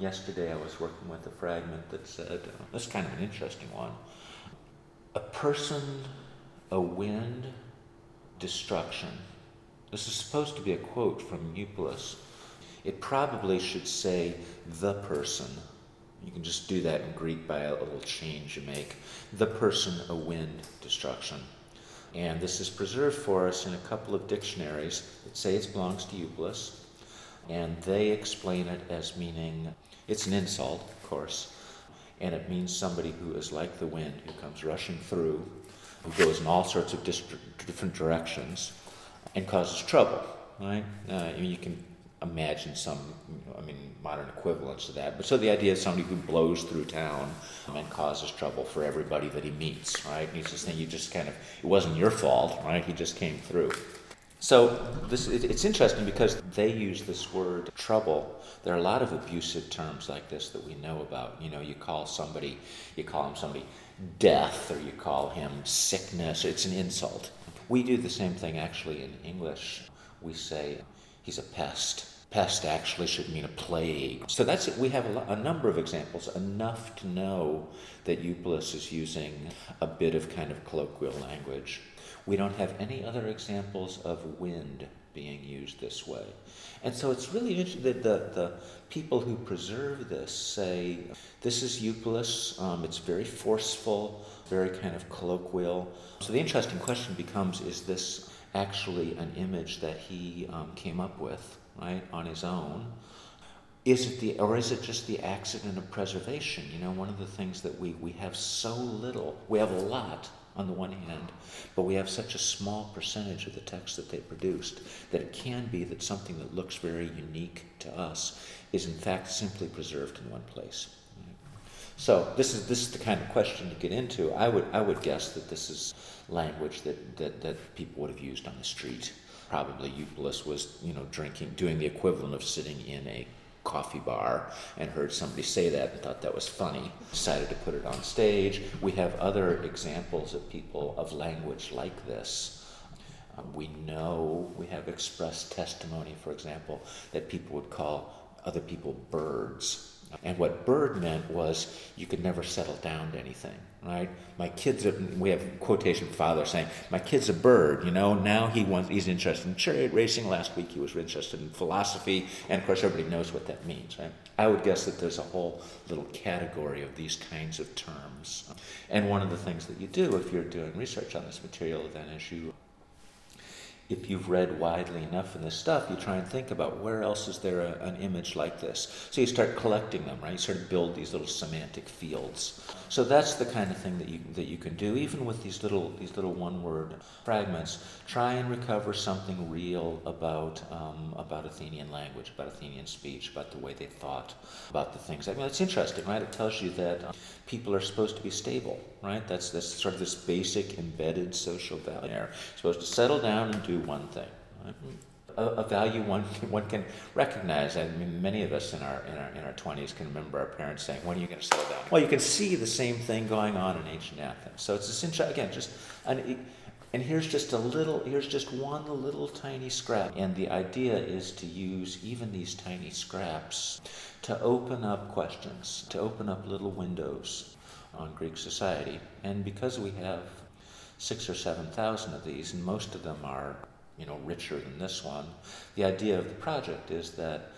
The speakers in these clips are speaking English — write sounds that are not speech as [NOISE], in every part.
Yesterday I was working with a fragment that said, uh, that's kind of an interesting one. A person, a wind, destruction. This is supposed to be a quote from Eupolis. It probably should say the person. You can just do that in Greek by a little change you make. The person, a wind, destruction. And this is preserved for us in a couple of dictionaries that say it belongs to Eupolis. And they explain it as meaning it's an insult, of course, and it means somebody who is like the wind, who comes rushing through, who goes in all sorts of different directions, and causes trouble. Right? Uh, you can imagine some, I mean, modern equivalents to that. But so the idea is somebody who blows through town and causes trouble for everybody that he meets, right? And he's just saying, you just kind of, it wasn't your fault, right? He just came through. So this, it's interesting because they use this word trouble. There are a lot of abusive terms like this that we know about. You know, you call somebody, you call him somebody death, or you call him sickness. It's an insult. We do the same thing actually in English. We say he's a pest. Pest actually should mean a plague. So that's it. We have a, a number of examples, enough to know that Eupolis is using a bit of kind of colloquial language. We don't have any other examples of wind being used this way. And so it's really interesting that the, the people who preserve this say this is Eupolis, um, it's very forceful, very kind of colloquial. So the interesting question becomes is this actually an image that he um, came up with, right, on his own? Is it the, or is it just the accident of preservation? You know, one of the things that we, we have so little, we have a lot on the one hand, but we have such a small percentage of the text that they produced that it can be that something that looks very unique to us is in fact simply preserved in one place. So this is this is the kind of question to get into. I would I would guess that this is language that, that, that people would have used on the street. Probably Eupolis was, you know, drinking, doing the equivalent of sitting in a coffee bar and heard somebody say that and thought that was funny, decided to put it on stage. We have other examples of people of language like this. Um, we know, we have expressed testimony, for example, that people would call other people birds and what bird meant was you could never settle down to anything, right? My kid's a, we have quotation father saying, my kid's a bird, you know, now he wants, he's interested in chariot racing. Last week he was interested in philosophy. And of course, everybody knows what that means, right? I would guess that there's a whole little category of these kinds of terms. And one of the things that you do if you're doing research on this material then is you if you've read widely enough in this stuff, you try and think about where else is there a, an image like this. So you start collecting them, right? You sort of build these little semantic fields. So that's the kind of thing that you that you can do, even with these little these little one-word fragments. Try and recover something real about um, about Athenian language, about Athenian speech, about the way they thought, about the things. I mean, it's interesting, right? It tells you that um, people are supposed to be stable, right? That's that's sort of this basic embedded social value. They're supposed to settle down and do one thing. Right? A, a, value one [LAUGHS] one can recognize. I mean, many of us in our in our in our twenties can remember our parents saying, "When are you going to settle down?" Well, you can see the same thing going on in ancient Athens. So it's essentially again just an. And here's just a little, here's just one little tiny scrap. And the idea is to use even these tiny scraps to open up questions, to open up little windows on Greek society. And because we have six or seven thousand of these, and most of them are, you know, richer than this one. The idea of the project is that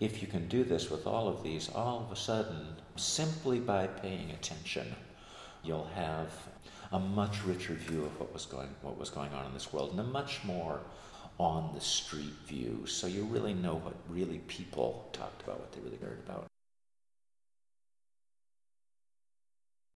if you can do this with all of these, all of a sudden, simply by paying attention, you'll have a much richer view of what was going what was going on in this world, and a much more on the street view. So you really know what really people talked about, what they really heard about.